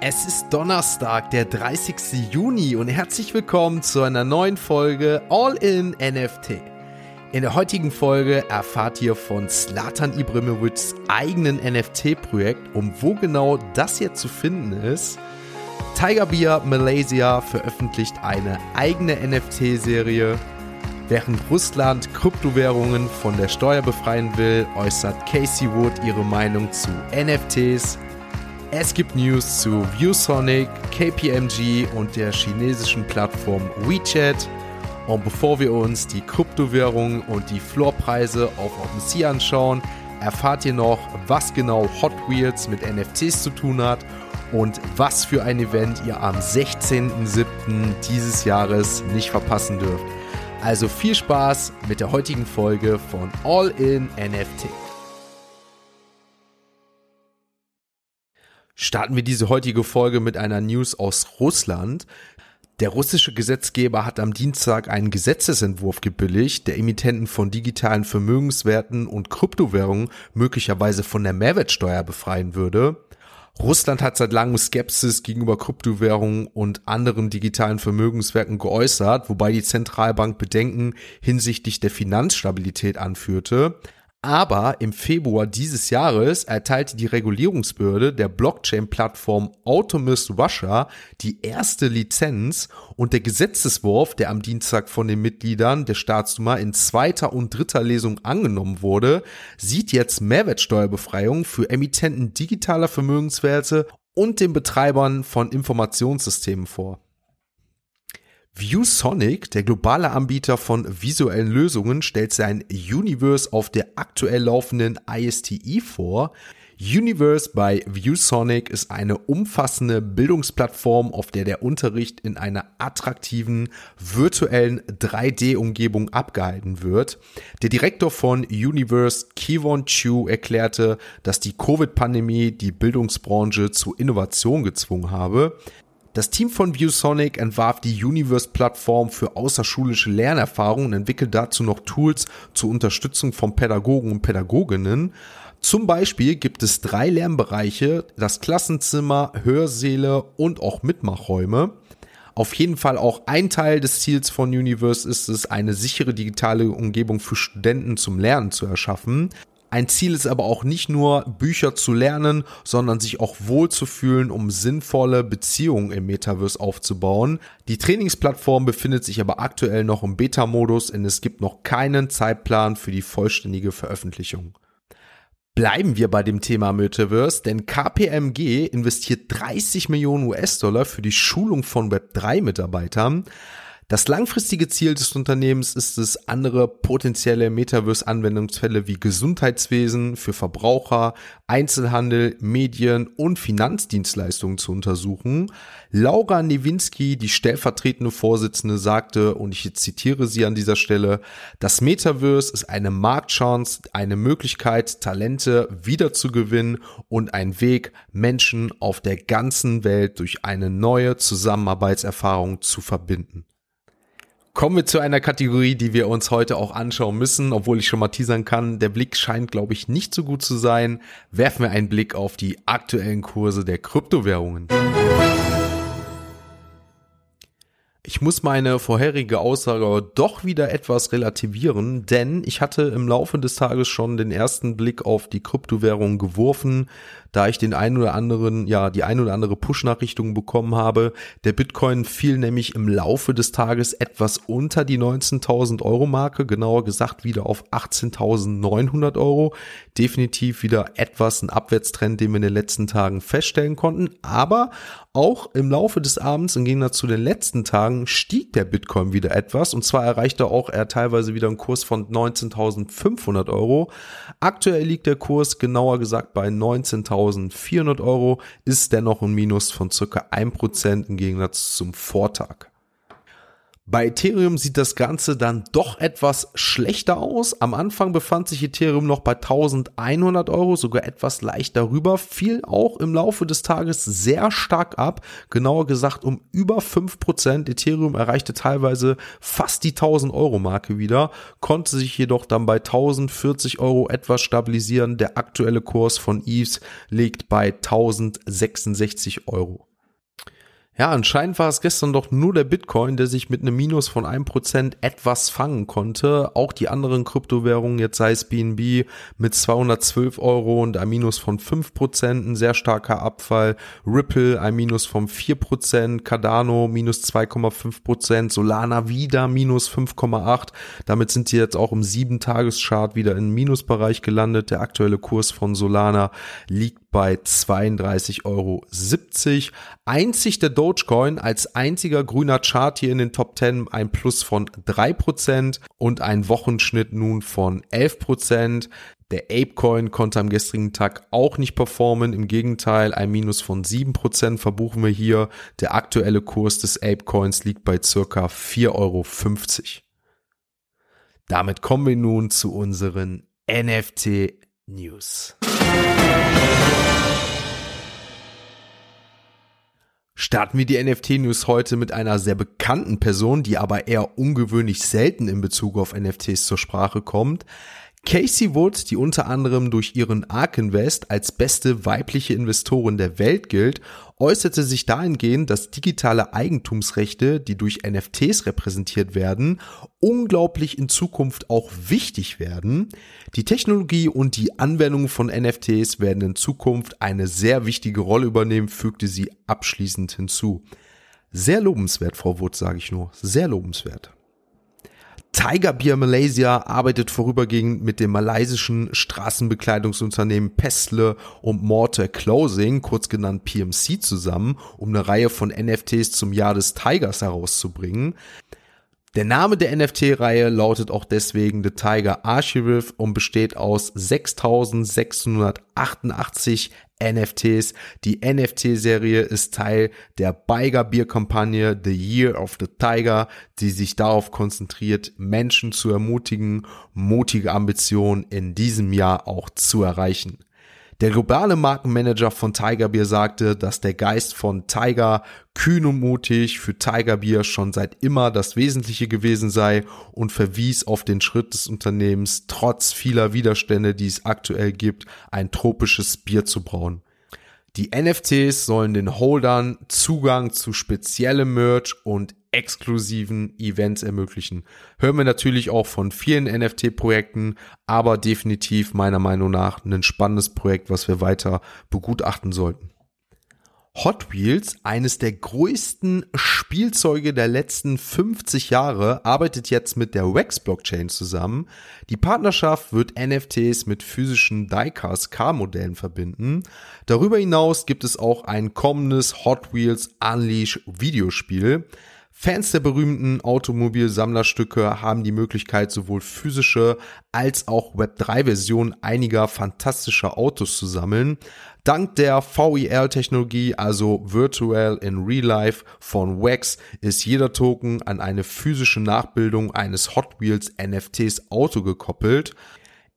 Es ist Donnerstag, der 30. Juni und herzlich willkommen zu einer neuen Folge All in NFT. In der heutigen Folge erfahrt ihr von Slatan Ibrahimovics eigenen NFT-Projekt und wo genau das jetzt zu finden ist. Tiger Beer Malaysia veröffentlicht eine eigene NFT-Serie. Während Russland Kryptowährungen von der Steuer befreien will, äußert Casey Wood ihre Meinung zu NFTs. Es gibt News zu ViewSonic, KPMG und der chinesischen Plattform WeChat. Und bevor wir uns die Kryptowährungen und die Floorpreise auf OpenSea anschauen, erfahrt ihr noch, was genau Hot Wheels mit NFTs zu tun hat und was für ein Event ihr am 16.07. dieses Jahres nicht verpassen dürft. Also viel Spaß mit der heutigen Folge von All in NFT. Starten wir diese heutige Folge mit einer News aus Russland. Der russische Gesetzgeber hat am Dienstag einen Gesetzesentwurf gebilligt, der Emittenten von digitalen Vermögenswerten und Kryptowährungen möglicherweise von der Mehrwertsteuer befreien würde. Russland hat seit langem Skepsis gegenüber Kryptowährungen und anderen digitalen Vermögenswerken geäußert, wobei die Zentralbank Bedenken hinsichtlich der Finanzstabilität anführte. Aber im Februar dieses Jahres erteilte die Regulierungsbehörde der Blockchain-Plattform Automist Russia die erste Lizenz und der Gesetzeswurf, der am Dienstag von den Mitgliedern der Staatsduma in zweiter und dritter Lesung angenommen wurde, sieht jetzt Mehrwertsteuerbefreiung für Emittenten digitaler Vermögenswerte und den Betreibern von Informationssystemen vor. ViewSonic, der globale Anbieter von visuellen Lösungen, stellt sein Universe auf der aktuell laufenden ISTE vor. Universe bei ViewSonic ist eine umfassende Bildungsplattform, auf der der Unterricht in einer attraktiven virtuellen 3D-Umgebung abgehalten wird. Der Direktor von Universe, Kivon Chu, erklärte, dass die Covid-Pandemie die Bildungsbranche zu Innovation gezwungen habe. Das Team von ViewSonic entwarf die Universe-Plattform für außerschulische Lernerfahrungen und entwickelt dazu noch Tools zur Unterstützung von Pädagogen und Pädagoginnen. Zum Beispiel gibt es drei Lernbereiche, das Klassenzimmer, Hörsäle und auch Mitmachräume. Auf jeden Fall auch ein Teil des Ziels von Universe ist es, eine sichere digitale Umgebung für Studenten zum Lernen zu erschaffen. Ein Ziel ist aber auch nicht nur Bücher zu lernen, sondern sich auch wohlzufühlen, um sinnvolle Beziehungen im Metaverse aufzubauen. Die Trainingsplattform befindet sich aber aktuell noch im Beta-Modus und es gibt noch keinen Zeitplan für die vollständige Veröffentlichung. Bleiben wir bei dem Thema Metaverse, denn KPMG investiert 30 Millionen US-Dollar für die Schulung von Web3-Mitarbeitern. Das langfristige Ziel des Unternehmens ist es, andere potenzielle Metaverse-Anwendungsfälle wie Gesundheitswesen für Verbraucher, Einzelhandel, Medien und Finanzdienstleistungen zu untersuchen. Laura Newinski, die stellvertretende Vorsitzende, sagte, und ich zitiere sie an dieser Stelle, das Metaverse ist eine Marktchance, eine Möglichkeit, Talente wiederzugewinnen und ein Weg, Menschen auf der ganzen Welt durch eine neue Zusammenarbeitserfahrung zu verbinden. Kommen wir zu einer Kategorie, die wir uns heute auch anschauen müssen, obwohl ich schon mal teasern kann. Der Blick scheint, glaube ich, nicht so gut zu sein. Werfen wir einen Blick auf die aktuellen Kurse der Kryptowährungen. Ich muss meine vorherige Aussage doch wieder etwas relativieren, denn ich hatte im Laufe des Tages schon den ersten Blick auf die Kryptowährung geworfen da ich den einen oder anderen, ja, die ein oder andere Push-Nachrichtung bekommen habe. Der Bitcoin fiel nämlich im Laufe des Tages etwas unter die 19.000 Euro Marke, genauer gesagt wieder auf 18.900 Euro. Definitiv wieder etwas ein Abwärtstrend, den wir in den letzten Tagen feststellen konnten. Aber auch im Laufe des Abends, im Gegensatz zu den letzten Tagen, stieg der Bitcoin wieder etwas. Und zwar erreichte auch er teilweise wieder einen Kurs von 19.500 Euro. Aktuell liegt der Kurs genauer gesagt bei 19.000 1400 Euro, ist dennoch ein Minus von circa 1% im Gegensatz zum Vortag. Bei Ethereum sieht das Ganze dann doch etwas schlechter aus. Am Anfang befand sich Ethereum noch bei 1100 Euro, sogar etwas leicht darüber, fiel auch im Laufe des Tages sehr stark ab, genauer gesagt um über 5%. Ethereum erreichte teilweise fast die 1000 Euro Marke wieder, konnte sich jedoch dann bei 1040 Euro etwas stabilisieren. Der aktuelle Kurs von ETH liegt bei 1066 Euro. Ja, anscheinend war es gestern doch nur der Bitcoin, der sich mit einem Minus von 1% etwas fangen konnte. Auch die anderen Kryptowährungen, jetzt sei es BNB mit 212 Euro und ein Minus von 5%, ein sehr starker Abfall. Ripple ein Minus von 4%, Cardano minus 2,5%, Solana wieder minus 5,8%. Damit sind sie jetzt auch im 7-Tages-Chart wieder im Minusbereich gelandet. Der aktuelle Kurs von Solana liegt bei 32,70 Euro. Einzig der Dogecoin als einziger grüner Chart hier in den Top 10 ein Plus von 3% und ein Wochenschnitt nun von 11%. Der Apecoin konnte am gestrigen Tag auch nicht performen. Im Gegenteil, ein Minus von 7% verbuchen wir hier. Der aktuelle Kurs des Apecoins liegt bei circa 4,50 Euro. Damit kommen wir nun zu unseren NFT News. Starten wir die NFT-News heute mit einer sehr bekannten Person, die aber eher ungewöhnlich selten in Bezug auf NFTs zur Sprache kommt. Casey Wood, die unter anderem durch ihren Ark Invest als beste weibliche Investorin der Welt gilt, äußerte sich dahingehend, dass digitale Eigentumsrechte, die durch NFTs repräsentiert werden, unglaublich in Zukunft auch wichtig werden. Die Technologie und die Anwendung von NFTs werden in Zukunft eine sehr wichtige Rolle übernehmen, fügte sie abschließend hinzu. Sehr lobenswert, Frau Wood, sage ich nur. Sehr lobenswert. Tiger Beer Malaysia arbeitet vorübergehend mit dem malaysischen Straßenbekleidungsunternehmen Pestle und Mortar Clothing, kurz genannt PMC, zusammen, um eine Reihe von NFTs zum Jahr des Tigers herauszubringen. Der Name der NFT-Reihe lautet auch deswegen The Tiger Archive und besteht aus 6688 NFTs. Die NFT-Serie ist Teil der Biger Bier-Kampagne The Year of the Tiger, die sich darauf konzentriert, Menschen zu ermutigen, mutige Ambitionen in diesem Jahr auch zu erreichen. Der globale Markenmanager von Tiger Beer sagte, dass der Geist von Tiger kühn und mutig für Tiger Beer schon seit immer das Wesentliche gewesen sei und verwies auf den Schritt des Unternehmens, trotz vieler Widerstände, die es aktuell gibt, ein tropisches Bier zu brauen. Die NFTs sollen den Holdern Zugang zu speziellem Merch und exklusiven Events ermöglichen. Hören wir natürlich auch von vielen NFT-Projekten, aber definitiv meiner Meinung nach ein spannendes Projekt, was wir weiter begutachten sollten. Hot Wheels, eines der größten Spielzeuge der letzten 50 Jahre, arbeitet jetzt mit der Wax Blockchain zusammen. Die Partnerschaft wird NFTs mit physischen Diecast Car-Modellen verbinden. Darüber hinaus gibt es auch ein kommendes Hot Wheels Unleash Videospiel. Fans der berühmten Automobilsammlerstücke haben die Möglichkeit, sowohl physische als auch Web3-Versionen einiger fantastischer Autos zu sammeln. Dank der VEL-Technologie, also Virtual in Real Life von Wax, ist jeder Token an eine physische Nachbildung eines Hot Wheels NFTs Auto gekoppelt.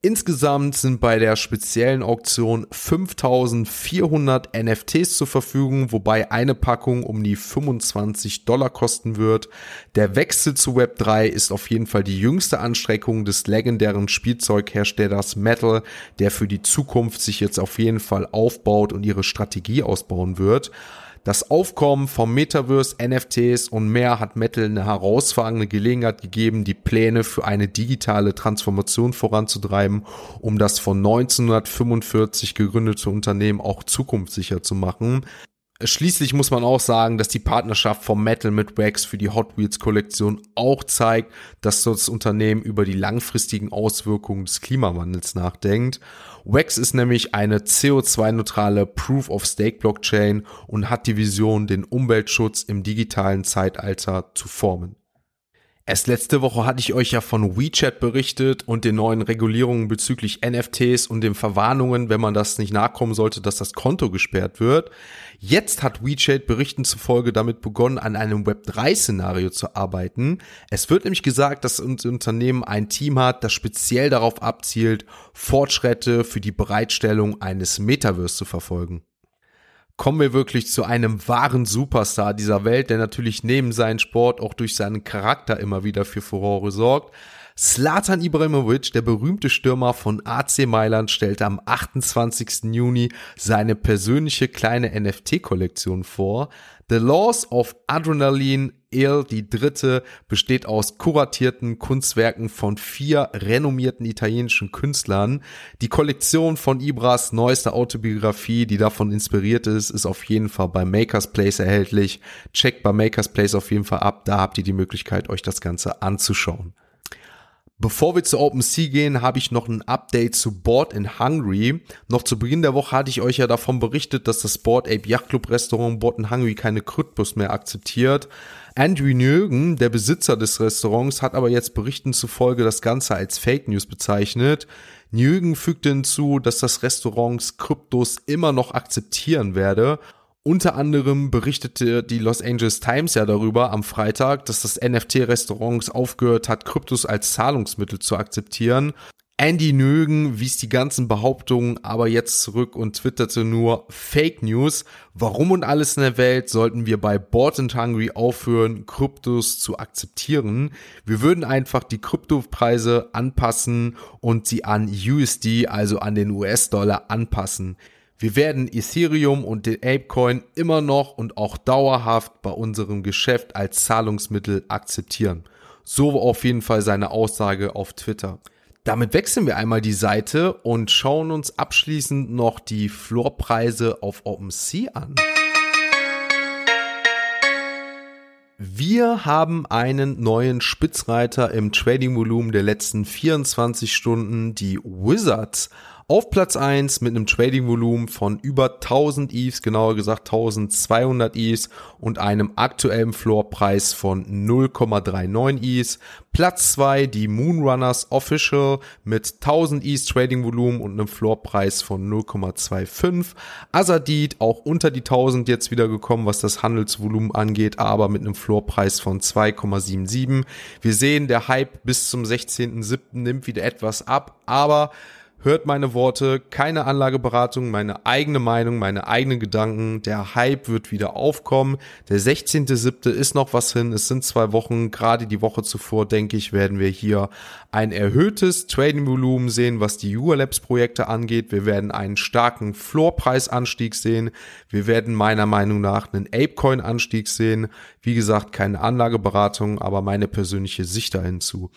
Insgesamt sind bei der speziellen Auktion 5400 NFTs zur Verfügung, wobei eine Packung um die 25 Dollar kosten wird. Der Wechsel zu Web3 ist auf jeden Fall die jüngste Anstreckung des legendären Spielzeugherstellers Metal, der für die Zukunft sich jetzt auf jeden Fall aufbaut und ihre Strategie ausbauen wird. Das Aufkommen vom Metaverse, NFTs und mehr hat Metal eine herausragende Gelegenheit gegeben, die Pläne für eine digitale Transformation voranzutreiben, um das von 1945 gegründete Unternehmen auch zukunftssicher zu machen. Schließlich muss man auch sagen, dass die Partnerschaft von Metal mit Wax für die Hot Wheels Kollektion auch zeigt, dass das Unternehmen über die langfristigen Auswirkungen des Klimawandels nachdenkt. Wax ist nämlich eine CO2-neutrale Proof of Stake Blockchain und hat die Vision, den Umweltschutz im digitalen Zeitalter zu formen. Erst letzte Woche hatte ich euch ja von WeChat berichtet und den neuen Regulierungen bezüglich NFTs und den Verwarnungen, wenn man das nicht nachkommen sollte, dass das Konto gesperrt wird. Jetzt hat WeChat Berichten zufolge damit begonnen, an einem Web3-Szenario zu arbeiten. Es wird nämlich gesagt, dass das Unternehmen ein Team hat, das speziell darauf abzielt, Fortschritte für die Bereitstellung eines Metaverse zu verfolgen kommen wir wirklich zu einem wahren Superstar dieser Welt, der natürlich neben seinem Sport auch durch seinen Charakter immer wieder für Furore sorgt. Slatan Ibrahimovic, der berühmte Stürmer von AC Mailand, stellte am 28. Juni seine persönliche kleine NFT-Kollektion vor. The Laws of Adrenaline Il, die dritte, besteht aus kuratierten Kunstwerken von vier renommierten italienischen Künstlern. Die Kollektion von Ibras neuester Autobiografie, die davon inspiriert ist, ist auf jeden Fall bei Makers Place erhältlich. Checkt bei Makers Place auf jeden Fall ab, da habt ihr die Möglichkeit, euch das Ganze anzuschauen. Bevor wir zu OpenSea gehen, habe ich noch ein Update zu Board in Hungary. Noch zu Beginn der Woche hatte ich euch ja davon berichtet, dass das Board Ape Yacht Club Restaurant Board in Hungary keine Kryptos mehr akzeptiert. Andrew Njögen, der Besitzer des Restaurants, hat aber jetzt Berichten zufolge das Ganze als Fake News bezeichnet. Njögen fügte hinzu, dass das Restaurants Kryptos immer noch akzeptieren werde unter anderem berichtete die Los Angeles Times ja darüber am Freitag, dass das NFT-Restaurants aufgehört hat, Kryptos als Zahlungsmittel zu akzeptieren. Andy Nögen wies die ganzen Behauptungen aber jetzt zurück und twitterte nur Fake News. Warum und alles in der Welt sollten wir bei Board and Hungry aufhören, Kryptos zu akzeptieren? Wir würden einfach die Kryptopreise anpassen und sie an USD, also an den US-Dollar anpassen. Wir werden Ethereum und den Apecoin immer noch und auch dauerhaft bei unserem Geschäft als Zahlungsmittel akzeptieren. So auf jeden Fall seine Aussage auf Twitter. Damit wechseln wir einmal die Seite und schauen uns abschließend noch die Floorpreise auf OpenSea an. Wir haben einen neuen Spitzreiter im Trading-Volumen der letzten 24 Stunden, die Wizards auf Platz 1 mit einem Trading-Volumen von über 1000 ETHs, genauer gesagt 1200 ETHs und einem aktuellen Floorpreis von 0,39 ETHs. Platz 2 die Moonrunners Official mit 1000 ETHs Trading-Volumen und einem Floorpreis von 0,25. Azadid auch unter die 1000 jetzt wieder gekommen, was das Handelsvolumen angeht, aber mit einem Floorpreis von 2,77. Wir sehen, der Hype bis zum 16.07. nimmt wieder etwas ab, aber hört meine Worte, keine Anlageberatung, meine eigene Meinung, meine eigenen Gedanken. Der Hype wird wieder aufkommen. Der 16.7. ist noch was hin. Es sind zwei Wochen. Gerade die Woche zuvor, denke ich, werden wir hier ein erhöhtes Trading-Volumen sehen, was die ULabs-Projekte angeht. Wir werden einen starken Floorpreisanstieg sehen. Wir werden meiner Meinung nach einen Apecoin-Anstieg sehen. Wie gesagt, keine Anlageberatung, aber meine persönliche Sicht da hinzu.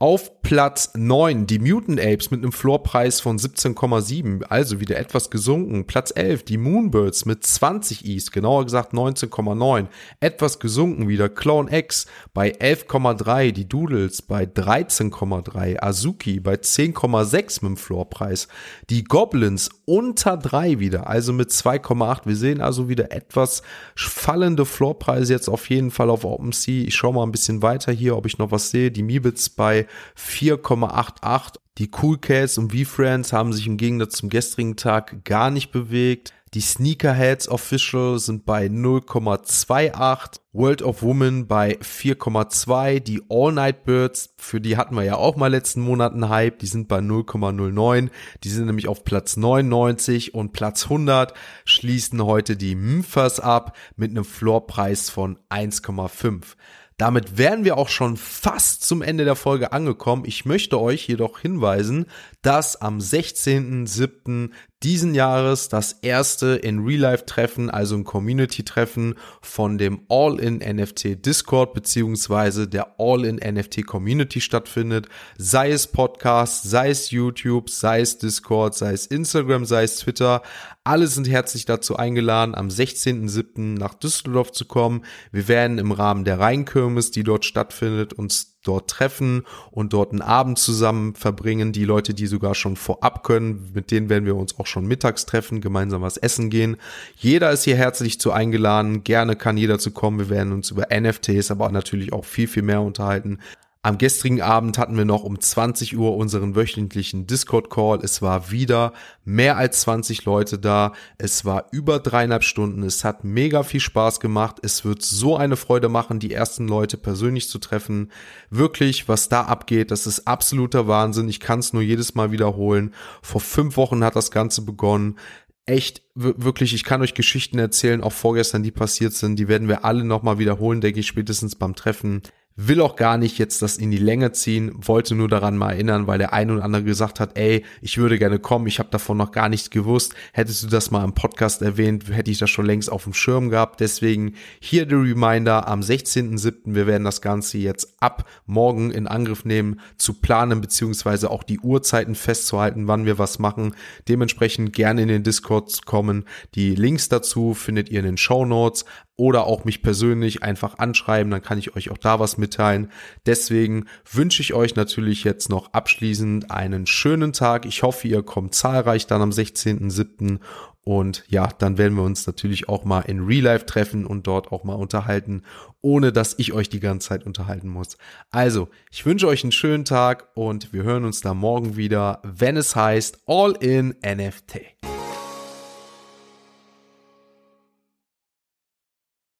Auf Platz 9 die Mutant Apes mit einem Floorpreis von 17,7, also wieder etwas gesunken. Platz 11 die Moonbirds mit 20 Is, genauer gesagt 19,9, etwas gesunken wieder. Clone X bei 11,3, die Doodles bei 13,3, Azuki bei 10,6 mit dem Floorpreis. Die Goblins unter 3 wieder, also mit 2,8. Wir sehen also wieder etwas fallende Floorpreise jetzt auf jeden Fall auf OpenSea. Ich schaue mal ein bisschen weiter hier, ob ich noch was sehe. Die Mibits bei 4,88. Die Cool Cats und V-Friends haben sich im Gegensatz zum gestrigen Tag gar nicht bewegt. Die Sneakerheads Official sind bei 0,28. World of Women bei 4,2. Die All Night Birds, für die hatten wir ja auch mal letzten Monaten Hype, die sind bei 0,09. Die sind nämlich auf Platz 99 und Platz 100 schließen heute die Mphas ab mit einem Floorpreis von 1,5. Damit wären wir auch schon fast zum Ende der Folge angekommen. Ich möchte euch jedoch hinweisen, dass am 16.07 diesen Jahres das erste in Real Life Treffen, also ein Community Treffen von dem All-in NFT Discord beziehungsweise der All-in NFT Community stattfindet. Sei es Podcast, sei es YouTube, sei es Discord, sei es Instagram, sei es Twitter. Alle sind herzlich dazu eingeladen, am 16.07. nach Düsseldorf zu kommen. Wir werden im Rahmen der Rheinkirmes, die dort stattfindet, uns dort treffen und dort einen Abend zusammen verbringen. Die Leute, die sogar schon vorab können, mit denen werden wir uns auch schon mittags treffen, gemeinsam was essen gehen. Jeder ist hier herzlich zu eingeladen. Gerne kann jeder zu kommen. Wir werden uns über NFTs, aber natürlich auch viel, viel mehr unterhalten. Am gestrigen Abend hatten wir noch um 20 Uhr unseren wöchentlichen Discord-Call. Es war wieder mehr als 20 Leute da. Es war über dreieinhalb Stunden. Es hat mega viel Spaß gemacht. Es wird so eine Freude machen, die ersten Leute persönlich zu treffen. Wirklich, was da abgeht, das ist absoluter Wahnsinn. Ich kann es nur jedes Mal wiederholen. Vor fünf Wochen hat das Ganze begonnen echt wirklich, ich kann euch Geschichten erzählen, auch vorgestern, die passiert sind, die werden wir alle nochmal wiederholen, denke ich, spätestens beim Treffen. Will auch gar nicht jetzt das in die Länge ziehen, wollte nur daran mal erinnern, weil der eine oder andere gesagt hat, ey, ich würde gerne kommen, ich habe davon noch gar nichts gewusst. Hättest du das mal im Podcast erwähnt, hätte ich das schon längst auf dem Schirm gehabt. Deswegen hier der Reminder am 16.07. Wir werden das Ganze jetzt ab morgen in Angriff nehmen, zu planen beziehungsweise auch die Uhrzeiten festzuhalten, wann wir was machen. Dementsprechend gerne in den Discord kommen. Die Links dazu findet ihr in den Show Notes oder auch mich persönlich einfach anschreiben, dann kann ich euch auch da was mitteilen. Deswegen wünsche ich euch natürlich jetzt noch abschließend einen schönen Tag. Ich hoffe, ihr kommt zahlreich dann am 16.07. Und ja, dann werden wir uns natürlich auch mal in Real Life treffen und dort auch mal unterhalten, ohne dass ich euch die ganze Zeit unterhalten muss. Also, ich wünsche euch einen schönen Tag und wir hören uns da morgen wieder, wenn es heißt All in NFT.